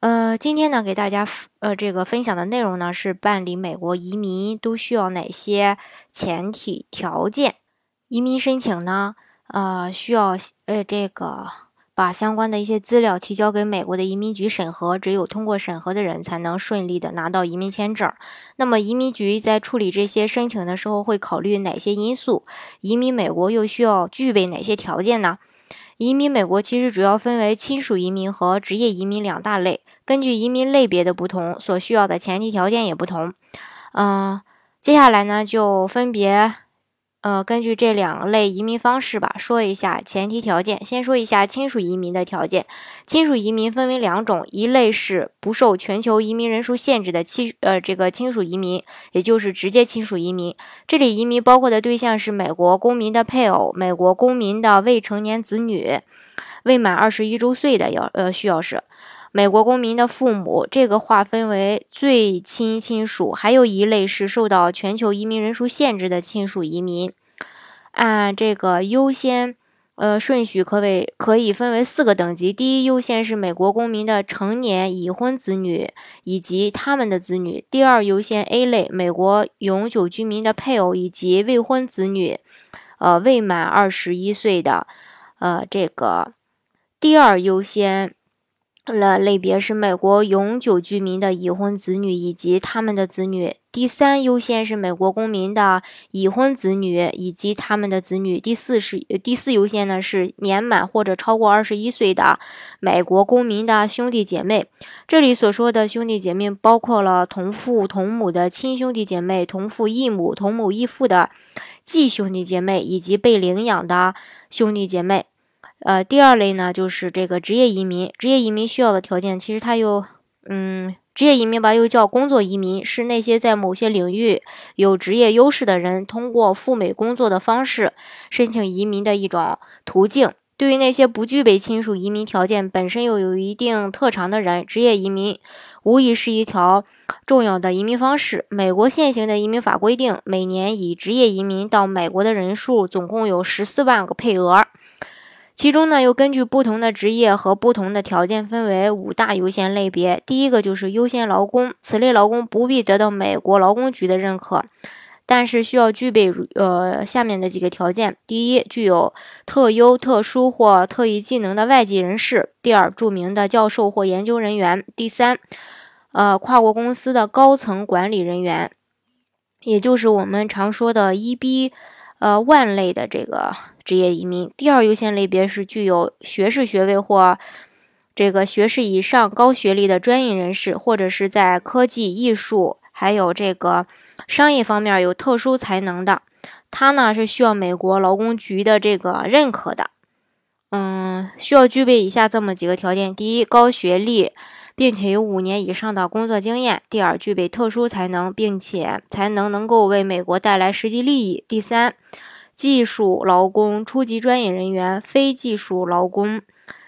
呃，今天呢，给大家呃这个分享的内容呢是办理美国移民都需要哪些前提条件？移民申请呢，呃，需要呃这个把相关的一些资料提交给美国的移民局审核，只有通过审核的人才能顺利的拿到移民签证。那么移民局在处理这些申请的时候会考虑哪些因素？移民美国又需要具备哪些条件呢？移民美国其实主要分为亲属移民和职业移民两大类，根据移民类别的不同，所需要的前提条件也不同。嗯，接下来呢，就分别。呃，根据这两类移民方式吧，说一下前提条件。先说一下亲属移民的条件。亲属移民分为两种，一类是不受全球移民人数限制的亲呃这个亲属移民，也就是直接亲属移民。这里移民包括的对象是美国公民的配偶、美国公民的未成年子女、未满二十一周岁的要呃需要是。美国公民的父母，这个划分为最亲亲属，还有一类是受到全球移民人数限制的亲属移民。按这个优先，呃顺序可为可以分为四个等级。第一优先是美国公民的成年已婚子女以及他们的子女。第二优先 A 类，美国永久居民的配偶以及未婚子女，呃未满二十一岁的，呃这个第二优先。了类别是美国永久居民的已婚子女以及他们的子女。第三优先是美国公民的已婚子女以及他们的子女。第四是第四优先呢是年满或者超过二十一岁的美国公民的兄弟姐妹。这里所说的兄弟姐妹包括了同父同母的亲兄弟姐妹、同父异母、同母异父的继兄弟姐妹以及被领养的兄弟姐妹。呃，第二类呢，就是这个职业移民。职业移民需要的条件，其实它又，嗯，职业移民吧，又叫工作移民，是那些在某些领域有职业优势的人，通过赴美工作的方式申请移民的一种途径。对于那些不具备亲属移民条件，本身又有一定特长的人，职业移民无疑是一条重要的移民方式。美国现行的移民法规定，每年以职业移民到美国的人数总共有十四万个配额。其中呢，又根据不同的职业和不同的条件，分为五大优先类别。第一个就是优先劳工，此类劳工不必得到美国劳工局的认可，但是需要具备呃下面的几个条件：第一，具有特优、特殊或特异技能的外籍人士；第二，著名的教授或研究人员；第三，呃，跨国公司的高层管理人员，也就是我们常说的 EB，呃，万类的这个。职业移民第二优先类别是具有学士学位或这个学士以上高学历的专业人士，或者是在科技、艺术还有这个商业方面有特殊才能的，他呢是需要美国劳工局的这个认可的。嗯，需要具备以下这么几个条件：第一，高学历，并且有五年以上的工作经验；第二，具备特殊才能，并且才能能够为美国带来实际利益；第三。技术劳工、初级专业人员、非技术劳工，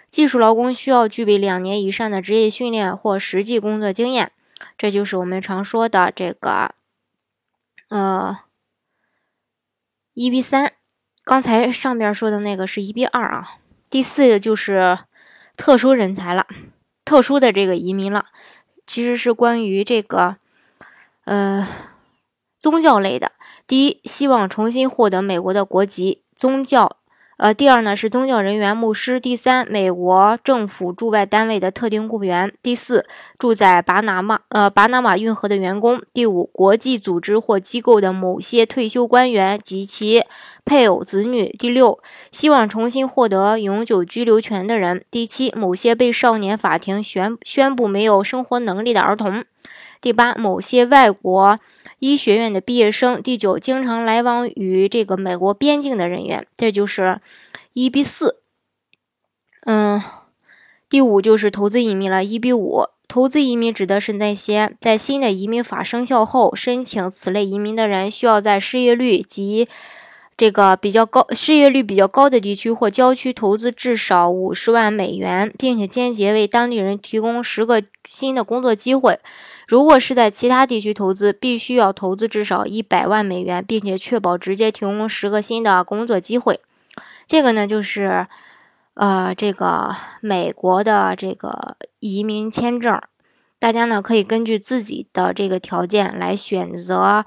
技术劳工需要具备两年以上的职业训练或实际工作经验，这就是我们常说的这个，呃，一比三。刚才上边说的那个是一比二啊。第四就是特殊人才了，特殊的这个移民了，其实是关于这个，呃，宗教类的。第一，希望重新获得美国的国籍，宗教，呃，第二呢是宗教人员、牧师。第三，美国政府驻外单位的特定雇员。第四，住在巴拿马，呃，巴拿马运河的员工。第五，国际组织或机构的某些退休官员及其配偶、子女。第六，希望重新获得永久居留权的人。第七，某些被少年法庭宣宣布没有生活能力的儿童。第八，某些外国。医学院的毕业生，第九，经常来往于这个美国边境的人员，这就是一比四。嗯，第五就是投资移民了，一比五。投资移民指的是那些在新的移民法生效后申请此类移民的人，需要在失业率及这个比较高、失业率比较高的地区或郊区投资至少五十万美元，并且间接为当地人提供十个新的工作机会。如果是在其他地区投资，必须要投资至少一百万美元，并且确保直接提供十个新的工作机会。这个呢，就是呃，这个美国的这个移民签证，大家呢可以根据自己的这个条件来选择